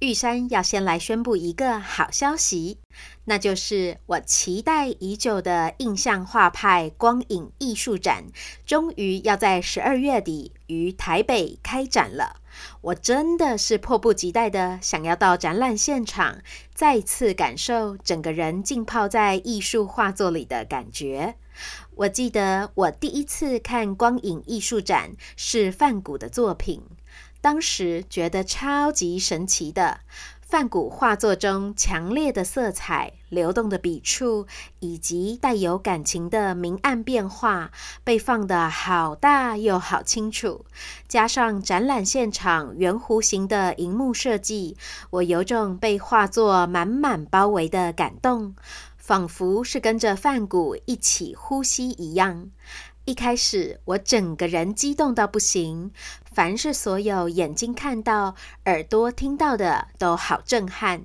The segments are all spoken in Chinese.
玉山要先来宣布一个好消息，那就是我期待已久的印象画派光影艺术展，终于要在十二月底于台北开展了。我真的是迫不及待的想要到展览现场，再次感受整个人浸泡在艺术画作里的感觉。我记得我第一次看光影艺术展是梵谷的作品。当时觉得超级神奇的，梵谷画作中强烈的色彩、流动的笔触以及带有感情的明暗变化，被放得好大又好清楚。加上展览现场圆弧形的荧幕设计，我有种被画作满满包围的感动，仿佛是跟着梵谷一起呼吸一样。一开始，我整个人激动到不行。凡是所有眼睛看到、耳朵听到的，都好震撼。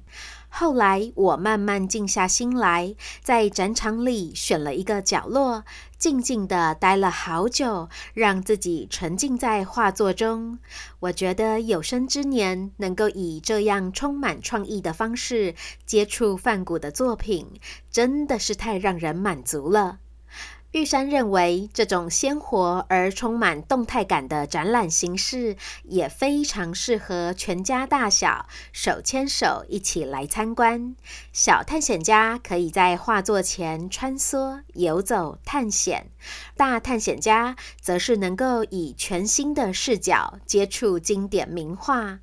后来，我慢慢静下心来，在展场里选了一个角落，静静地待了好久，让自己沉浸在画作中。我觉得有生之年能够以这样充满创意的方式接触梵谷的作品，真的是太让人满足了。玉山认为，这种鲜活而充满动态感的展览形式，也非常适合全家大小手牵手一起来参观。小探险家可以在画作前穿梭、游走、探险；大探险家则是能够以全新的视角接触经典名画。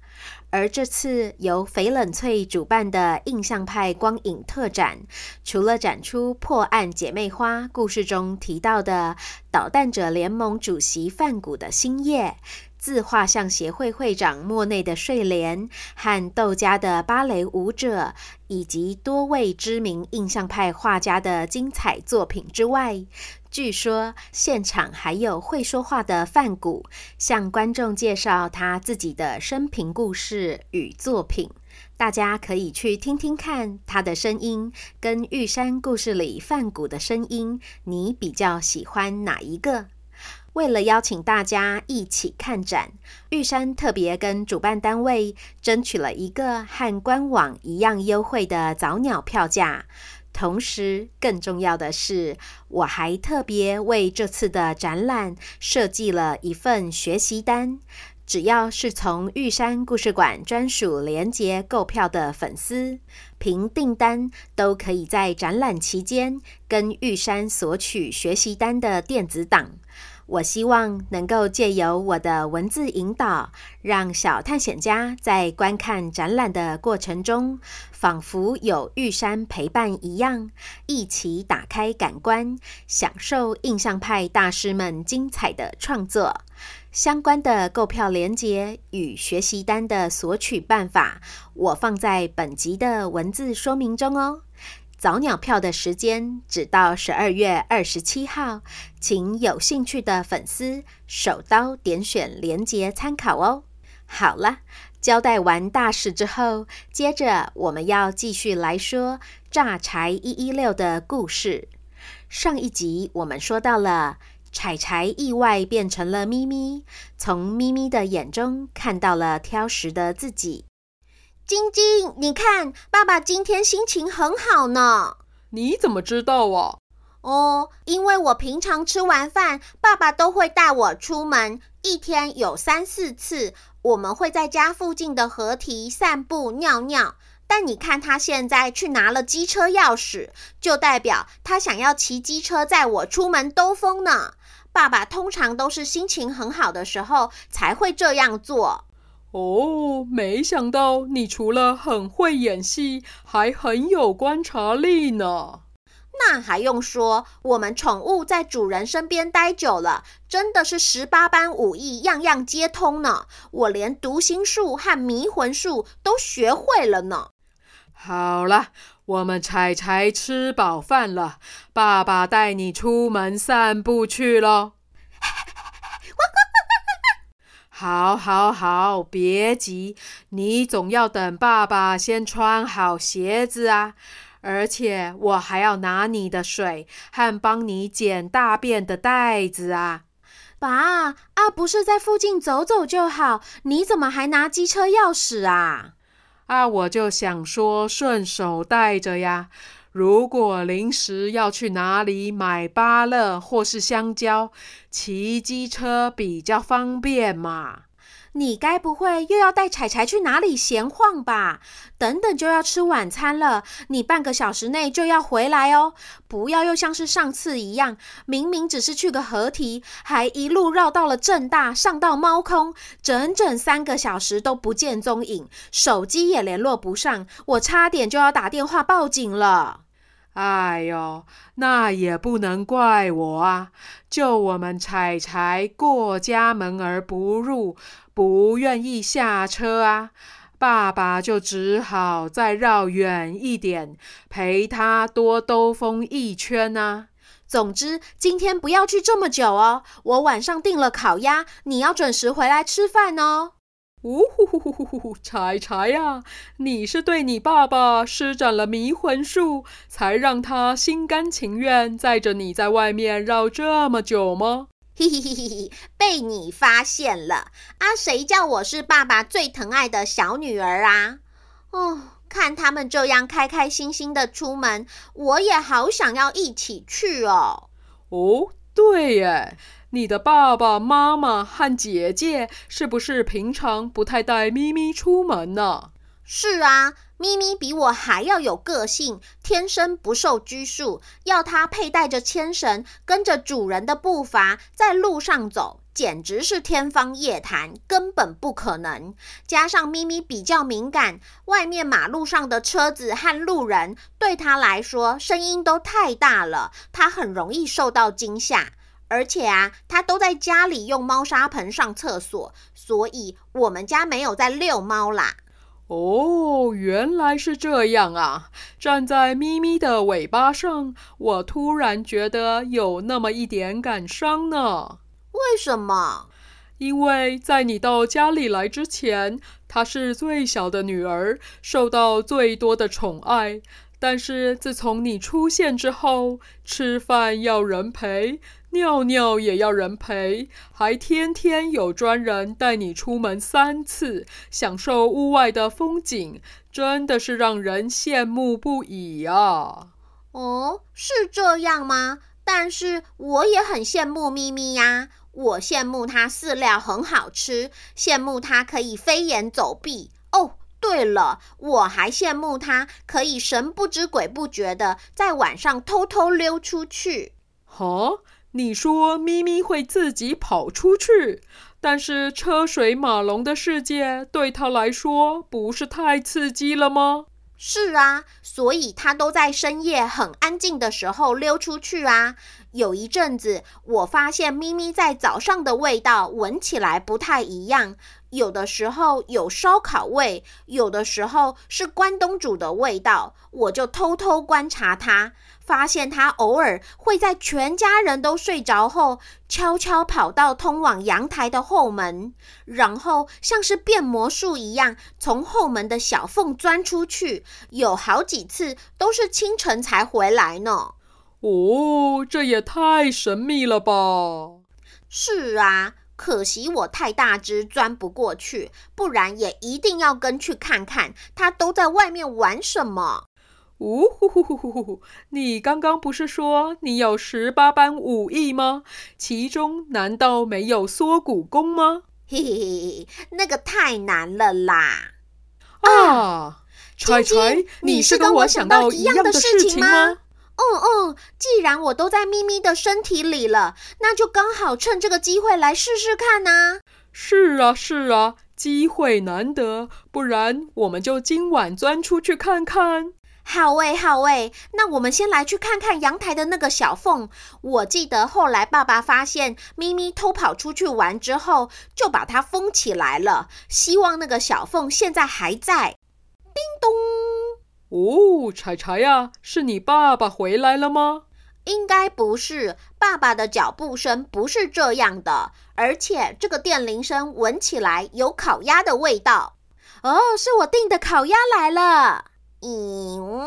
而这次由翡冷翠主办的印象派光影特展，除了展出《破案姐妹花》故事中提到的捣蛋者联盟主席范谷的星夜、自画像协会会长莫内的睡莲和窦家的芭蕾舞者，以及多位知名印象派画家的精彩作品之外，据说现场还有会说话的梵谷，向观众介绍他自己的生平故事与作品。大家可以去听听看他的声音，跟玉山故事里梵谷的声音，你比较喜欢哪一个？为了邀请大家一起看展，玉山特别跟主办单位争取了一个和官网一样优惠的早鸟票价。同时，更重要的是，我还特别为这次的展览设计了一份学习单。只要是从玉山故事馆专属连接购票的粉丝，凭订单都可以在展览期间跟玉山索取学习单的电子档。我希望能够借由我的文字引导，让小探险家在观看展览的过程中，仿佛有玉山陪伴一样，一起打开感官，享受印象派大师们精彩的创作。相关的购票链接与学习单的索取办法，我放在本集的文字说明中哦。早鸟票的时间只到十二月二十七号，请有兴趣的粉丝手刀点选链接参考哦。好了，交代完大事之后，接着我们要继续来说榨柴一一六的故事。上一集我们说到了柴柴意外变成了咪咪，从咪咪的眼中看到了挑食的自己。晶晶，你看，爸爸今天心情很好呢。你怎么知道啊？哦，因为我平常吃完饭，爸爸都会带我出门，一天有三四次。我们会在家附近的河堤散步、尿尿。但你看，他现在去拿了机车钥匙，就代表他想要骑机车载我出门兜风呢。爸爸通常都是心情很好的时候才会这样做。哦，没想到你除了很会演戏，还很有观察力呢。那还用说，我们宠物在主人身边待久了，真的是十八般武艺，样样皆通呢。我连读心术和迷魂术都学会了呢。好了，我们柴柴吃饱饭了，爸爸带你出门散步去喽。好，好，好，别急，你总要等爸爸先穿好鞋子啊。而且我还要拿你的水和帮你捡大便的袋子啊。爸，啊，不是在附近走走就好，你怎么还拿机车钥匙啊？啊，我就想说顺手带着呀。如果临时要去哪里买芭乐或是香蕉，骑机车比较方便嘛。你该不会又要带柴柴去哪里闲晃吧？等等就要吃晚餐了，你半个小时内就要回来哦。不要又像是上次一样，明明只是去个河堤，还一路绕到了正大，上到猫空，整整三个小时都不见踪影，手机也联络不上，我差点就要打电话报警了。哎呦，那也不能怪我啊！就我们柴柴过家门而不入，不愿意下车啊，爸爸就只好再绕远一点，陪他多兜风一圈啊。总之，今天不要去这么久哦，我晚上订了烤鸭，你要准时回来吃饭哦。呜呼呼呼呼呼！柴柴呀，你是对你爸爸施展了迷魂术，才让他心甘情愿载着你在外面绕这么久吗？嘿嘿嘿，被你发现了啊！谁叫我是爸爸最疼爱的小女儿啊？哦，看他们这样开开心心的出门，我也好想要一起去哦。哦，对耶。你的爸爸妈妈和姐姐是不是平常不太带咪咪出门呢？是啊，咪咪比我还要有个性，天生不受拘束。要它佩戴着牵绳，跟着主人的步伐在路上走，简直是天方夜谭，根本不可能。加上咪咪比较敏感，外面马路上的车子和路人对它来说声音都太大了，它很容易受到惊吓。而且啊，他都在家里用猫砂盆上厕所，所以我们家没有在遛猫啦。哦，原来是这样啊！站在咪咪的尾巴上，我突然觉得有那么一点感伤呢。为什么？因为在你到家里来之前，她是最小的女儿，受到最多的宠爱。但是自从你出现之后，吃饭要人陪。尿尿也要人陪，还天天有专人带你出门三次，享受屋外的风景，真的是让人羡慕不已啊！哦，是这样吗？但是我也很羡慕咪咪呀，我羡慕它饲料很好吃，羡慕它可以飞檐走壁。哦，对了，我还羡慕他可以神不知鬼不觉的在晚上偷偷溜出去。哈？你说咪咪会自己跑出去，但是车水马龙的世界对他来说不是太刺激了吗？是啊，所以他都在深夜很安静的时候溜出去啊。有一阵子，我发现咪咪在早上的味道闻起来不太一样，有的时候有烧烤味，有的时候是关东煮的味道，我就偷偷观察它。发现他偶尔会在全家人都睡着后，悄悄跑到通往阳台的后门，然后像是变魔术一样，从后门的小缝钻出去。有好几次都是清晨才回来呢。哦，这也太神秘了吧！是啊，可惜我太大只，钻不过去，不然也一定要跟去看看，他都在外面玩什么。呜呼呼呼呼呼！你刚刚不是说你有十八般武艺吗？其中难道没有缩骨功吗？嘿嘿嘿，那个太难了啦！啊，柴柴，你是跟我想到一样的事情吗？嗯嗯，既然我都在咪咪的身体里了，那就刚好趁这个机会来试试看呐。是啊，是啊，机会难得，不然我们就今晚钻出去看看。好诶，好诶，那我们先来去看看阳台的那个小缝。我记得后来爸爸发现咪咪偷跑出去玩之后，就把它封起来了。希望那个小缝现在还在。哦，柴柴呀，是你爸爸回来了吗？应该不是，爸爸的脚步声不是这样的，而且这个电铃声闻起来有烤鸭的味道。哦，是我订的烤鸭来了。以外，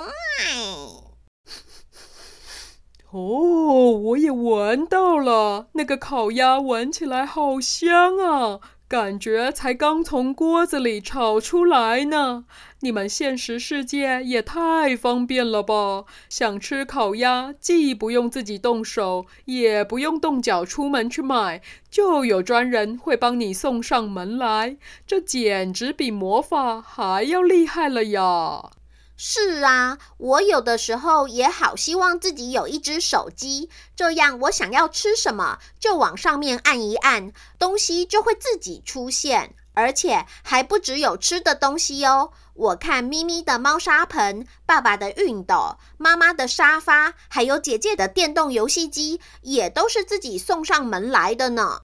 哦，我也闻到了，那个烤鸭闻起来好香啊，感觉才刚从锅子里炒出来呢。你们现实世界也太方便了吧？想吃烤鸭，既不用自己动手，也不用动脚出门去买，就有专人会帮你送上门来，这简直比魔法还要厉害了呀！是啊，我有的时候也好希望自己有一只手机，这样我想要吃什么就往上面按一按，东西就会自己出现，而且还不只有吃的东西哦。我看咪咪的猫砂盆、爸爸的熨斗、妈妈的沙发，还有姐姐的电动游戏机，也都是自己送上门来的呢。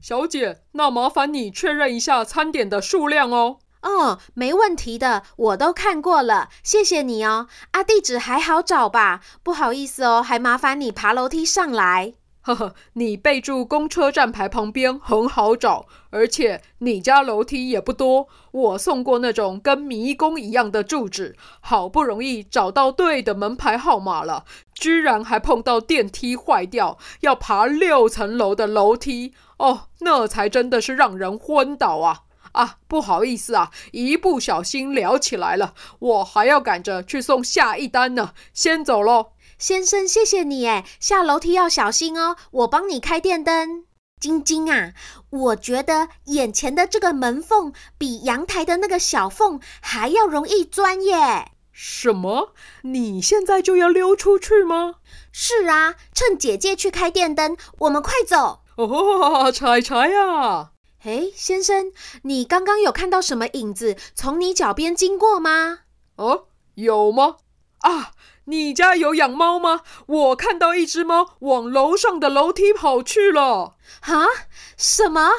小姐，那麻烦你确认一下餐点的数量哦。哦，没问题的，我都看过了，谢谢你哦。啊，地址还好找吧？不好意思哦，还麻烦你爬楼梯上来。呵呵，你备注公车站牌旁边很好找，而且你家楼梯也不多。我送过那种跟迷宫一样的住址，好不容易找到对的门牌号码了，居然还碰到电梯坏掉，要爬六层楼的楼梯。哦，那才真的是让人昏倒啊！啊，不好意思啊，一不小心聊起来了，我还要赶着去送下一单呢，先走喽。先生，谢谢你哎，下楼梯要小心哦，我帮你开电灯。晶晶啊，我觉得眼前的这个门缝比阳台的那个小缝还要容易钻耶。什么？你现在就要溜出去吗？是啊，趁姐姐去开电灯，我们快走。哦，柴柴呀！哎，先生，你刚刚有看到什么影子从你脚边经过吗？哦，有吗？啊，你家有养猫吗？我看到一只猫往楼上的楼梯跑去了。啊？什么？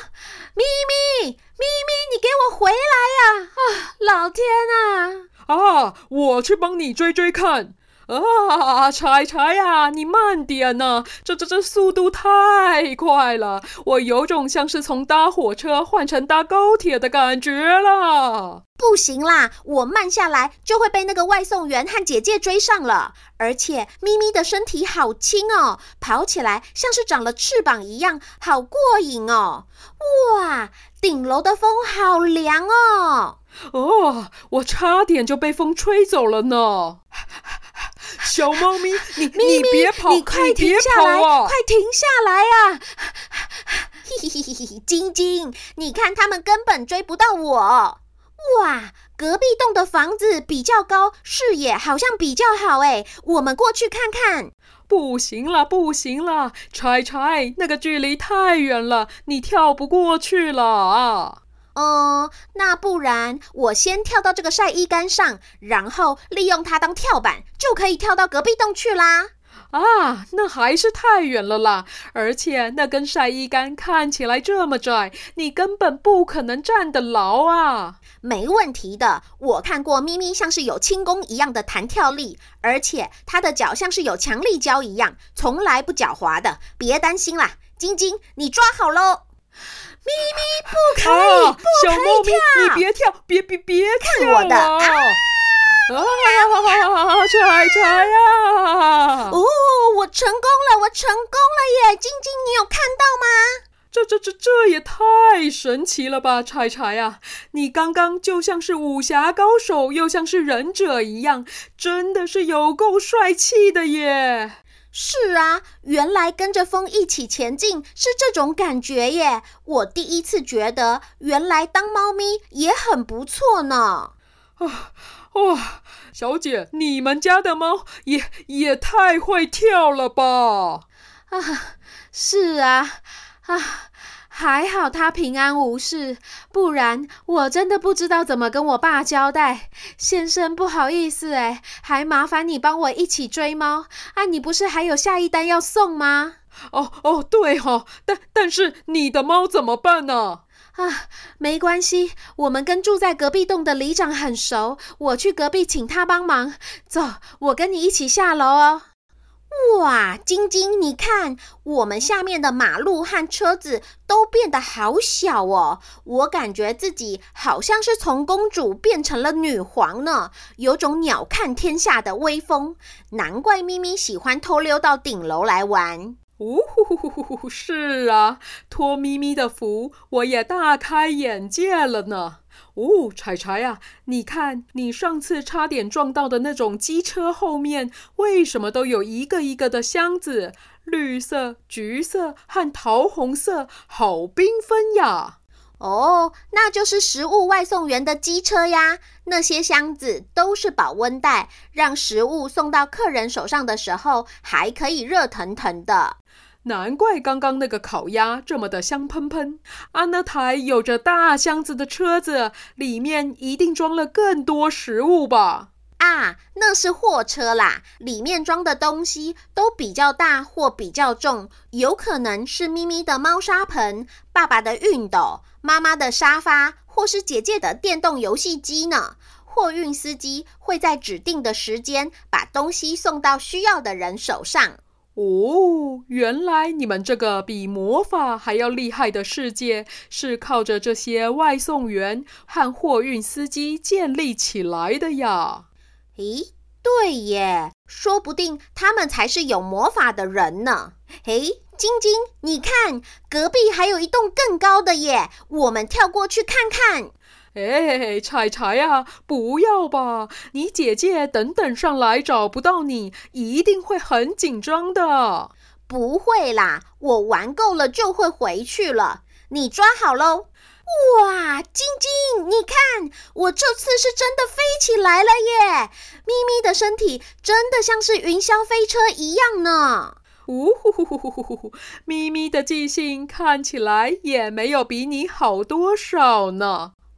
咪咪，咪咪，你给我回来呀！啊，老天啊！啊，我去帮你追追看。啊，柴柴呀，你慢点呐！这这这速度太快了，我有种像是从搭火车换成搭高铁的感觉了。不行啦，我慢下来就会被那个外送员和姐姐追上了。而且咪咪的身体好轻哦，跑起来像是长了翅膀一样，好过瘾哦！哇，顶楼的风好凉哦！哦，我差点就被风吹走了呢。小猫咪，你咪咪你别跑，你快停下来，啊、快停下来呀！嘿嘿嘿嘿，晶晶，你看他们根本追不到我。哇，隔壁栋的房子比较高，视野好像比较好哎，我们过去看看。不行了，不行了，柴柴，那个距离太远了，你跳不过去了啊！嗯，那不然我先跳到这个晒衣杆上，然后利用它当跳板，就可以跳到隔壁洞去啦。啊，那还是太远了啦！而且那根晒衣杆看起来这么窄，你根本不可能站得牢啊。没问题的，我看过咪咪像是有轻功一样的弹跳力，而且它的脚像是有强力胶一样，从来不脚滑的。别担心啦，晶晶，你抓好喽。咪咪不可以，啊、不可以跳！小猫咪，你别跳，别别别跳！看我的啊！啊，柴柴呀！哦，我成功了，我成功了耶！晶晶，你有看到吗？这这这这也太神奇了吧，柴柴呀！你刚刚就像是武侠高手，又像是忍者一样，真的是有够帅气的耶！是啊，原来跟着风一起前进是这种感觉耶！我第一次觉得，原来当猫咪也很不错呢。啊哇，小姐，你们家的猫也也太会跳了吧！啊，是啊。啊，还好他平安无事，不然我真的不知道怎么跟我爸交代。先生，不好意思，哎，还麻烦你帮我一起追猫啊！你不是还有下一单要送吗？哦哦，对哈，但但是你的猫怎么办呢？啊，没关系，我们跟住在隔壁栋的里长很熟，我去隔壁请他帮忙。走，我跟你一起下楼哦。哇，晶晶，你看，我们下面的马路和车子都变得好小哦。我感觉自己好像是从公主变成了女皇呢，有种鸟瞰天下的威风。难怪咪咪喜欢偷溜到顶楼来玩。呜呼呼呼呼呼，是啊，托咪咪的福，我也大开眼界了呢。哦，柴柴呀，你看，你上次差点撞到的那种机车后面，为什么都有一个一个的箱子？绿色、橘色和桃红色，好缤纷呀！哦，那就是食物外送员的机车呀。那些箱子都是保温袋，让食物送到客人手上的时候，还可以热腾腾的。难怪刚刚那个烤鸭这么的香喷喷，啊，那台有着大箱子的车子里面一定装了更多食物吧？啊，那是货车啦，里面装的东西都比较大或比较重，有可能是咪咪的猫砂盆、爸爸的熨斗、妈妈的沙发，或是姐姐的电动游戏机呢。货运司机会在指定的时间把东西送到需要的人手上。哦，原来你们这个比魔法还要厉害的世界，是靠着这些外送员和货运司机建立起来的呀？咦，对耶，说不定他们才是有魔法的人呢。嘿，晶晶，你看，隔壁还有一栋更高的耶，我们跳过去看看。哎，柴柴呀，不要吧！你姐姐等等上来找不到你，一定会很紧张的。不会啦，我玩够了就会回去了。你抓好喽！哇，晶晶，你看，我这次是真的飞起来了耶！咪咪的身体真的像是云霄飞车一样呢。呜呼呼呼呼呼呼！咪咪的记性看起来也没有比你好多少呢。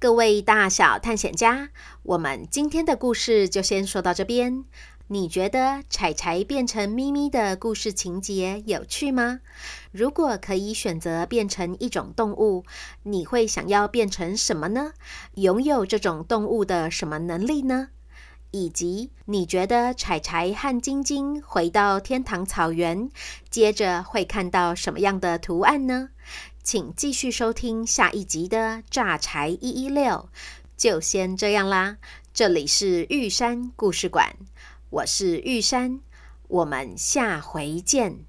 各位大小探险家，我们今天的故事就先说到这边。你觉得柴柴变成咪咪的故事情节有趣吗？如果可以选择变成一种动物，你会想要变成什么呢？拥有这种动物的什么能力呢？以及你觉得柴柴和晶晶回到天堂草原，接着会看到什么样的图案呢？请继续收听下一集的《榨柴一一六》，就先这样啦。这里是玉山故事馆，我是玉山，我们下回见。